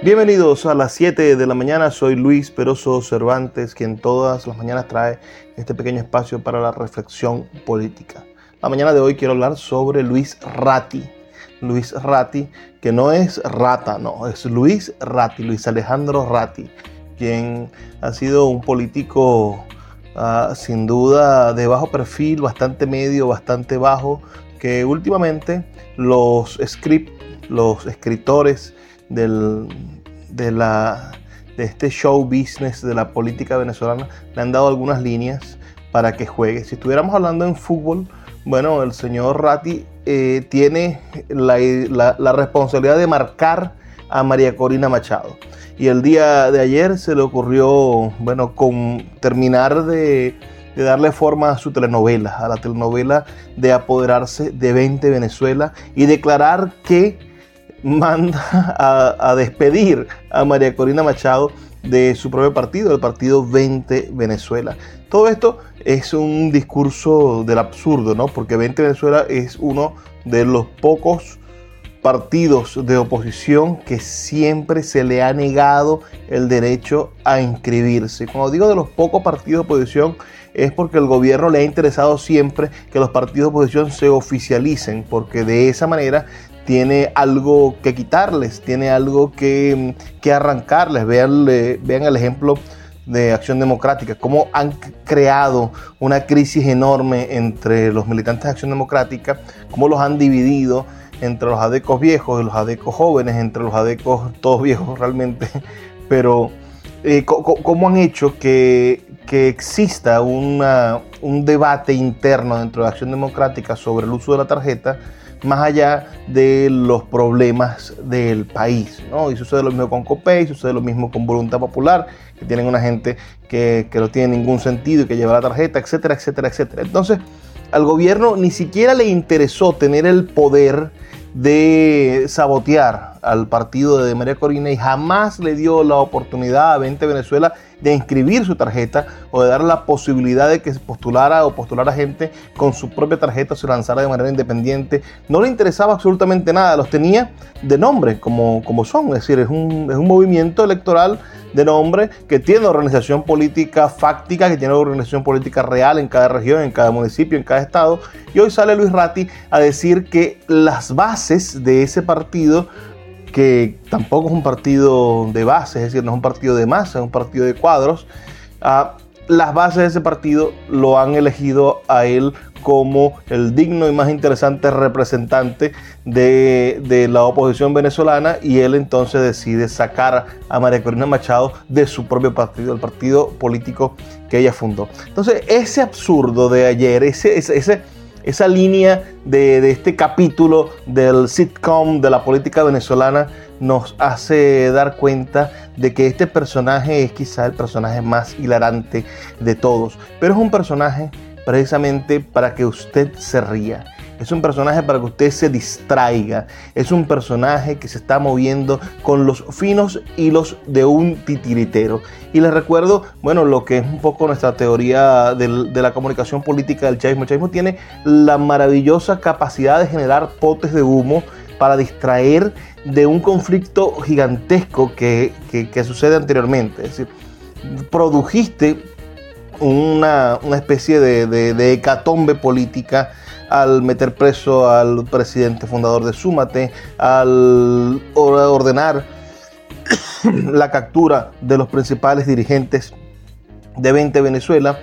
Bienvenidos a las 7 de la mañana, soy Luis Peroso Cervantes, quien todas las mañanas trae este pequeño espacio para la reflexión política. La mañana de hoy quiero hablar sobre Luis Ratti. Luis Ratti, que no es rata, no, es Luis Ratti, Luis Alejandro Ratti, quien ha sido un político uh, sin duda de bajo perfil, bastante medio, bastante bajo, que últimamente los script, los escritores, del, de, la, de este show business de la política venezolana le han dado algunas líneas para que juegue. Si estuviéramos hablando en fútbol, bueno, el señor Ratti eh, tiene la, la, la, responsabilidad de marcar a María Corina Machado. Y el día de ayer se le ocurrió, bueno, con terminar de, de darle forma a su telenovela, a la telenovela de apoderarse de 20 Venezuela y declarar que manda a, despedir a María Corina Machado de su propio partido, el partido 20 Venezuela. Todo esto es un discurso del absurdo, ¿no? Porque 20 Venezuela es uno de los pocos partidos de oposición que siempre se le ha negado el derecho a inscribirse. Cuando digo de los pocos partidos de oposición es porque el gobierno le ha interesado siempre que los partidos de oposición se oficialicen, porque de esa manera tiene algo que quitarles, tiene algo que, arrancarles. Vean, el ejemplo de Acción Democrática, cómo han creado una crisis enorme entre los militantes de Acción Democrática, cómo los han dividido entre los adecos viejos y los adecos jóvenes, entre los adecos todos viejos realmente, pero eh, cómo han hecho que, que exista un debate interno dentro de Acción Democrática sobre el uso de la tarjeta más allá de los problemas del país. ¿no? Y sucede lo mismo con COPEI, sucede lo mismo con Voluntad Popular, que tienen una gente que, que no tiene ningún sentido y que lleva la tarjeta, etcétera, etcétera, etcétera. Entonces, al gobierno ni siquiera le interesó tener el poder de sabotear al partido de María Corina y jamás le dio la oportunidad a 20 Venezuela de inscribir su tarjeta o de dar la posibilidad de que se postulara o postulara gente con su propia tarjeta se lanzara de manera independiente. No le interesaba absolutamente nada, los tenía de nombre como, como son, es decir, es un, es un movimiento electoral de nombre que tiene organización política fáctica, que tiene organización política real en cada región, en cada municipio, en cada estado. Y hoy sale Luis Ratti a decir que las bases de ese partido que tampoco es un partido de base, es decir, no es un partido de masa, es un partido de cuadros. Ah, las bases de ese partido lo han elegido a él como el digno y más interesante representante de, la oposición venezolana y él entonces decide sacar a María Corina Machado de su propio partido, el partido político que ella fundó. Entonces ese absurdo de ayer, ese, ese esa línea de, este capítulo del sitcom de la política venezolana nos hace dar cuenta de que este personaje es quizá el personaje más hilarante de todos, pero es un personaje precisamente para que usted se ría es un personaje para que usted se distraiga. Es un personaje que se está moviendo con los finos hilos de un titiritero. Y les recuerdo, bueno, lo que es un poco nuestra teoría de, la comunicación política del chavismo. El chavismo tiene la maravillosa capacidad de generar potes de humo para distraer de un conflicto gigantesco que, sucede anteriormente. Es decir, produjiste una, especie de, de hecatombe política al meter preso al presidente fundador de Súmate, al ordenar la captura de los principales dirigentes de 20 Venezuela.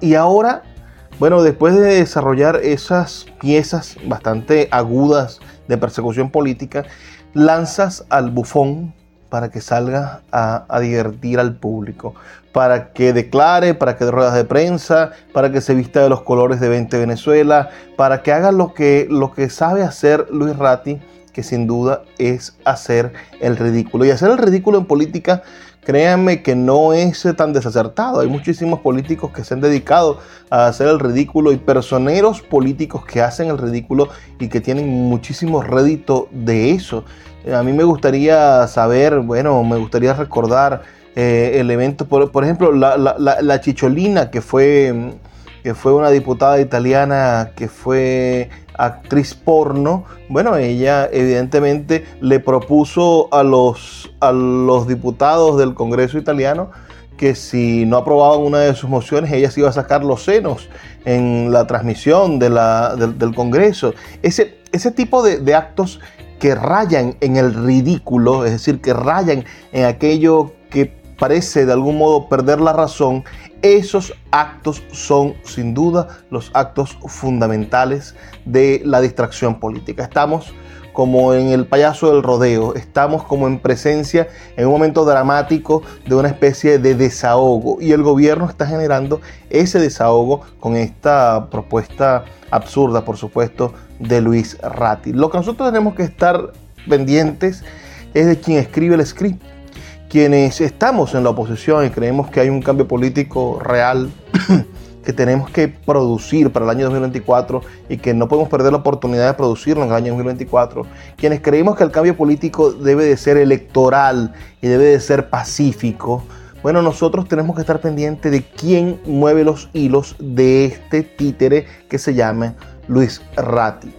y ahora, bueno, después de desarrollar esas piezas bastante agudas de persecución política, lanzas al bufón para que salga a, divertir al público, para que declare, para que dé ruedas de prensa, para que se vista de los colores de 20 Venezuela, para que haga lo que, lo que sabe hacer Luis Ratti, que sin duda es hacer el ridículo. Y hacer el ridículo en política, créanme que no es tan desacertado. Hay muchísimos políticos que se han dedicado a hacer el ridículo y personeros políticos que hacen el ridículo y que tienen muchísimo rédito de eso. A mí me gustaría saber, bueno, me gustaría recordar eh, elementos, por, por ejemplo, la, la, la, Chicholina, que fue, que fue una diputada italiana que fue actriz porno, bueno, ella evidentemente le propuso a los, a los diputados del Congreso italiano que si no aprobaban una de sus mociones, ella se iba a sacar los senos en la transmisión del, Congreso. Ese, ese tipo de actos que rayan en el ridículo, es decir, que rayan en aquello que parece de algún modo perder la razón, esos actos son sin duda los actos fundamentales de la distracción política. Estamos como en el payaso del rodeo, estamos como en presencia en un momento dramático de una especie de desahogo y el gobierno está generando ese desahogo con esta propuesta absurda, por supuesto, de Luis Ratti. Lo que nosotros tenemos que estar pendientes es de quien escribe el script quienes estamos en la oposición y creemos que hay un cambio político real que tenemos que producir para el año 2024 y que no podemos perder la oportunidad de producirlo en el año 2024, quienes creemos que el cambio político debe de ser electoral y debe de ser pacífico, bueno, nosotros tenemos que estar pendientes de quién mueve los hilos de este títere que se llama Luis Ratti.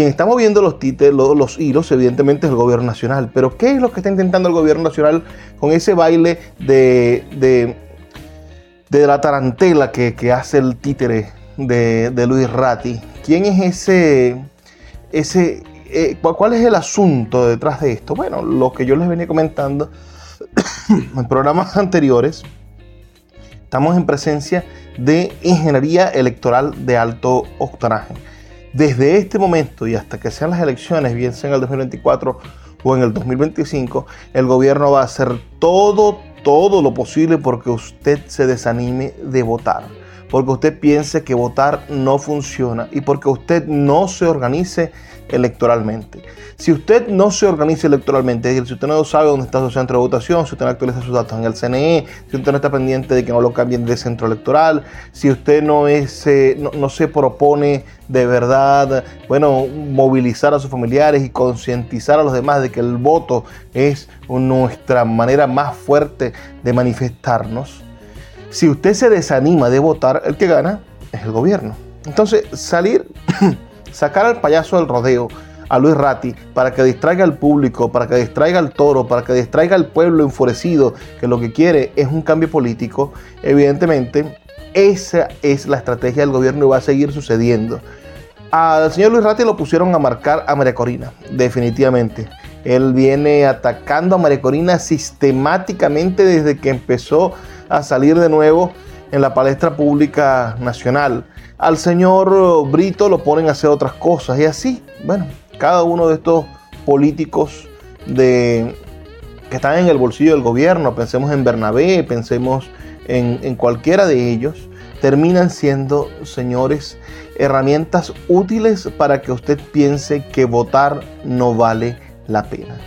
Quien está moviendo los, títeres, los, hilos, evidentemente, es el gobierno nacional. Pero, ¿qué es lo que está intentando el gobierno nacional con ese baile de, de, la tarantela que, hace el títere de, Luis Ratti? ¿Quién es ese, ese eh, ¿Cuál es el asunto detrás de esto? Bueno, lo que yo les venía comentando en programas anteriores, estamos en presencia de ingeniería electoral de alto octanaje desde este momento y hasta que sean las elecciones, bien sea en el 2024 o en el 2025, el gobierno va a hacer todo, todo lo posible porque usted se desanime de votar, porque usted piense que votar no funciona y porque usted no se organice electoralmente. Si usted no se organiza electoralmente, es decir, si usted no sabe dónde está su centro de votación, si usted no actualiza sus datos en el CNE, si usted no está pendiente de que no lo cambien de centro electoral, si usted no, es, eh, no, se propone de verdad, bueno, movilizar a sus familiares y concientizar a los demás de que el voto es nuestra manera más fuerte de manifestarnos, si usted se desanima de votar, el que gana es el gobierno. Entonces, salir sacar al payaso del rodeo, a Luis Ratti, para que distraiga al público, para que distraiga al toro, para que distraiga al pueblo enfurecido, que lo que quiere es un cambio político, evidentemente esa es la estrategia del gobierno y va a seguir sucediendo. Al señor Luis Ratti lo pusieron a marcar a María Corina, definitivamente. Él viene atacando a María Corina sistemáticamente desde que empezó a salir de nuevo en la palestra pública nacional al señor Brito lo ponen a hacer otras cosas y así, bueno, cada uno de estos políticos de, que están en el bolsillo del gobierno, pensemos en Bernabé, pensemos en, en cualquiera de ellos, terminan siendo, señores, herramientas útiles para que usted piense que votar no vale la pena.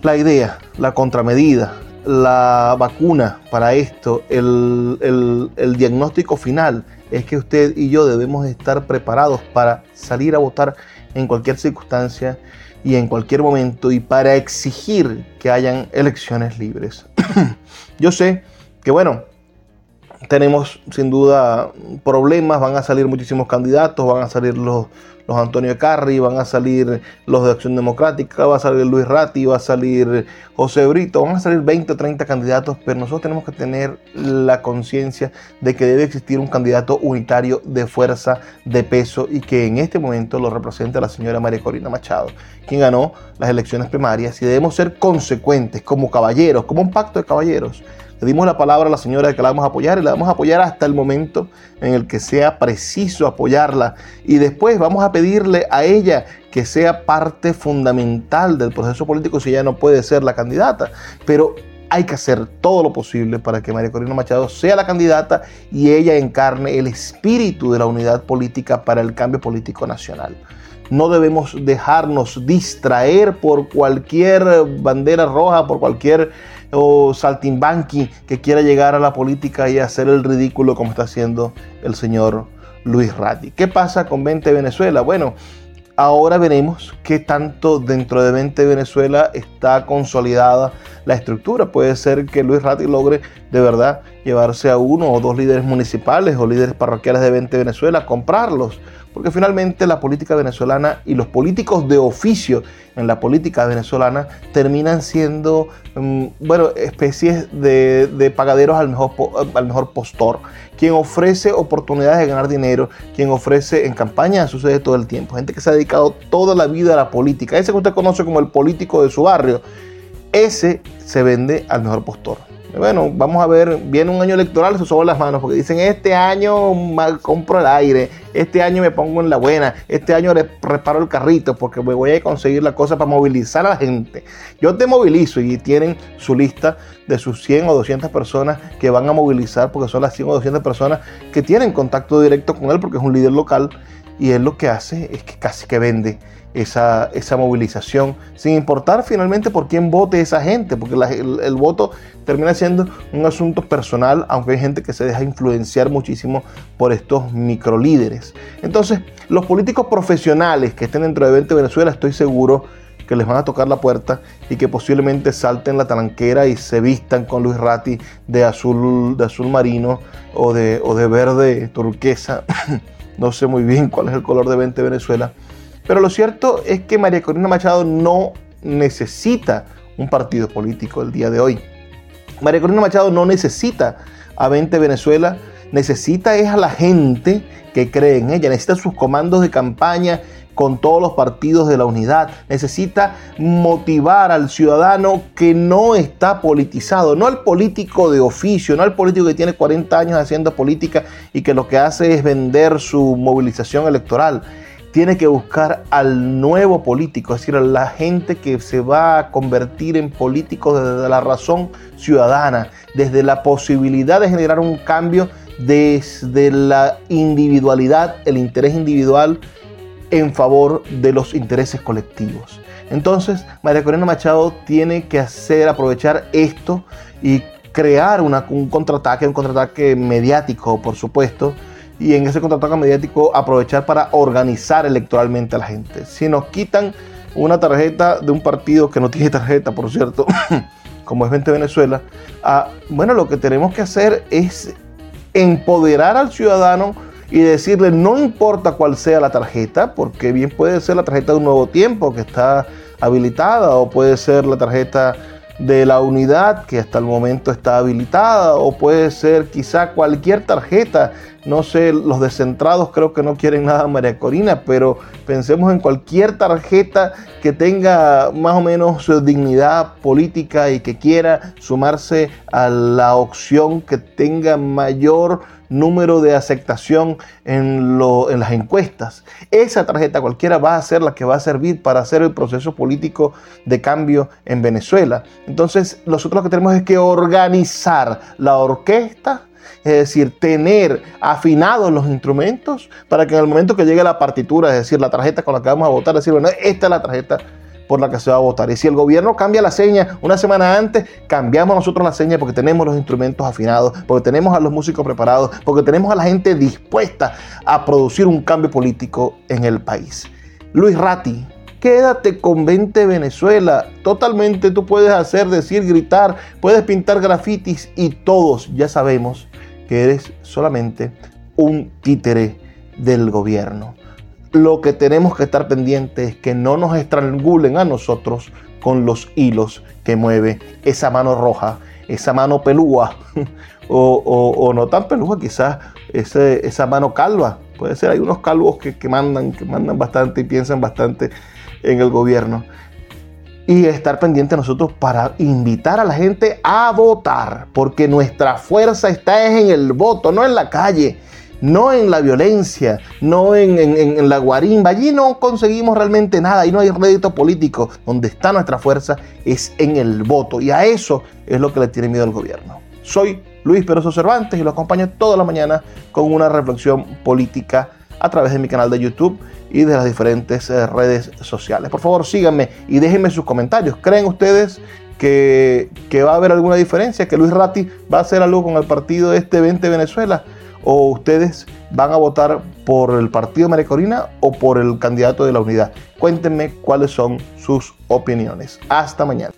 La idea, la contramedida, la vacuna para esto, el, el diagnóstico final es que usted y yo debemos estar preparados para salir a votar en cualquier circunstancia y en cualquier momento y para exigir que hayan elecciones libres. yo sé que bueno, tenemos sin duda problemas, van a salir muchísimos candidatos, van a salir los, los Antonio Carri, van a salir los de Acción Democrática, va a salir Luis Ratti, va a salir José Brito, van a salir 20 o 30 candidatos, pero nosotros tenemos que tener la conciencia de que debe existir un candidato unitario de fuerza, de peso y que en este momento lo representa la señora María Corina Machado, quien ganó las elecciones primarias y debemos ser consecuentes como caballeros, como un pacto de caballeros le dimos la palabra a la señora de que la vamos a apoyar y la vamos a apoyar hasta el momento en el que sea preciso apoyarla. Y después vamos a pedirle a ella que sea parte fundamental del proceso político si ella no puede ser la candidata. Pero hay que hacer todo lo posible para que María Corina Machado sea la candidata y ella encarne el espíritu de la unidad política para el cambio político nacional. No debemos dejarnos distraer por cualquier bandera roja, por cualquier o saltimbanqui que quiera llegar a la política y hacer el ridículo como está haciendo el señor Luis Ratti. ¿Qué pasa con 20 Venezuela? Bueno, ahora veremos qué tanto dentro de 20 Venezuela está consolidada la estructura. Puede ser que Luis Ratti logre de verdad llevarse a uno o dos líderes municipales o líderes parroquiales de 20 Venezuela, comprarlos porque finalmente la política venezolana y los políticos de oficio en la política venezolana terminan siendo, mm, bueno, especies de, pagaderos al mejor, al mejor postor, quien ofrece oportunidades de ganar dinero, quien ofrece en campaña, sucede todo el tiempo, gente que se ha dedicado toda la vida a la política, ese que usted conoce como el político de su barrio, ese se vende al mejor postor. Bueno, vamos a ver, viene un año electoral, se sobre las manos, porque dicen, este año compro el aire, este año me pongo en la buena, este año reparo el carrito, porque me voy a conseguir la cosa para movilizar a la gente. Yo te movilizo y tienen su lista de sus 100 o 200 personas que van a movilizar, porque son las 100 o 200 personas que tienen contacto directo con él, porque es un líder local, y él lo que hace es que casi que vende esa, esa movilización, sin importar finalmente por quién vote esa gente, porque el, voto termina siendo un asunto personal, aunque hay gente que se deja influenciar muchísimo por estos microlíderes. Entonces, los políticos profesionales que estén dentro de 20 Venezuela, estoy seguro que les van a tocar la puerta y que posiblemente salten la talanquera y se vistan con Luis Ratti de azul, de azul marino o de, o de verde turquesa. no sé muy bien cuál es el color de 20 Venezuela pero lo cierto es que María Corina Machado no necesita un partido político el día de hoy. María Corina Machado no necesita a 20 Venezuela, necesita es a la gente que cree en ella, necesita sus comandos de campaña con todos los partidos de la unidad, necesita motivar al ciudadano que no está politizado, no al político de oficio, no al político que tiene 40 años haciendo política y que lo que hace es vender su movilización electoral. Tiene que buscar al nuevo político, es decir, a la gente que se va a convertir en político desde la razón ciudadana, desde la posibilidad de generar un cambio desde la individualidad, el interés individual en favor de los intereses colectivos. Entonces, María Corina Machado tiene que hacer, aprovechar esto y crear un contraataque, un contraataque mediático, por supuesto, y en ese contraataque mediático aprovechar para organizar electoralmente a la gente. Si nos quitan una tarjeta de un partido que no tiene tarjeta, por cierto, como es 20 Venezuela, ah, bueno, lo que tenemos que hacer es empoderar al ciudadano y decirle no importa cuál sea la tarjeta, porque bien puede ser la tarjeta de un nuevo tiempo que está habilitada o puede ser la tarjeta de la unidad que hasta el momento está habilitada o puede ser quizá cualquier tarjeta. No sé, los descentrados creo que no quieren nada María Corina, pero pensemos en cualquier tarjeta que tenga más o menos dignidad política y que quiera sumarse a la opción que tenga mayor número de aceptación en, en las encuestas. Esa tarjeta cualquiera va a ser la que va a servir para hacer el proceso político de cambio en Venezuela. Entonces, nosotros lo que tenemos es que organizar la orquesta es decir, tener afinados los instrumentos para que en el momento que llegue la partitura, es decir, la tarjeta con la que vamos a votar, decir, bueno, esta es la tarjeta por la que se va a votar. Y si el gobierno cambia la seña una semana antes, cambiamos nosotros la seña porque tenemos los instrumentos afinados, porque tenemos a los músicos preparados, porque tenemos a la gente dispuesta a producir un cambio político en el país. Luis Ratti, quédate con 20 Venezuela. Totalmente tú puedes hacer, decir, gritar, puedes pintar grafitis y todos ya sabemos que eres solamente un títere del gobierno lo que tenemos que estar pendientes es que no nos estrangulen a nosotros con los hilos que mueve esa mano roja, esa mano pelúa, o, no tan pelúa, quizás esa mano calva. Puede ser, hay unos calvos que, que, mandan, que mandan bastante y piensan bastante en el gobierno. Y estar pendiente nosotros para invitar a la gente a votar, porque nuestra fuerza está en el voto, no en la calle no en la violencia, no en, la guarimba. Allí no conseguimos realmente nada, y no hay rédito político. Donde está nuestra fuerza es en el voto. Y a eso es lo que le tiene miedo al gobierno. Soy Luis Peroso Cervantes y lo acompaño toda la mañana con una reflexión política a través de mi canal de YouTube y de las diferentes eh, redes sociales. Por favor, síganme y déjenme sus comentarios. ¿Creen ustedes que, que va a haber alguna diferencia? ¿Que Luis Ratti va a hacer algo con el partido este 20 Venezuela? ¿O ustedes van a votar por el partido María Corina o por el candidato de la unidad? Cuéntenme cuáles son sus opiniones. Hasta mañana.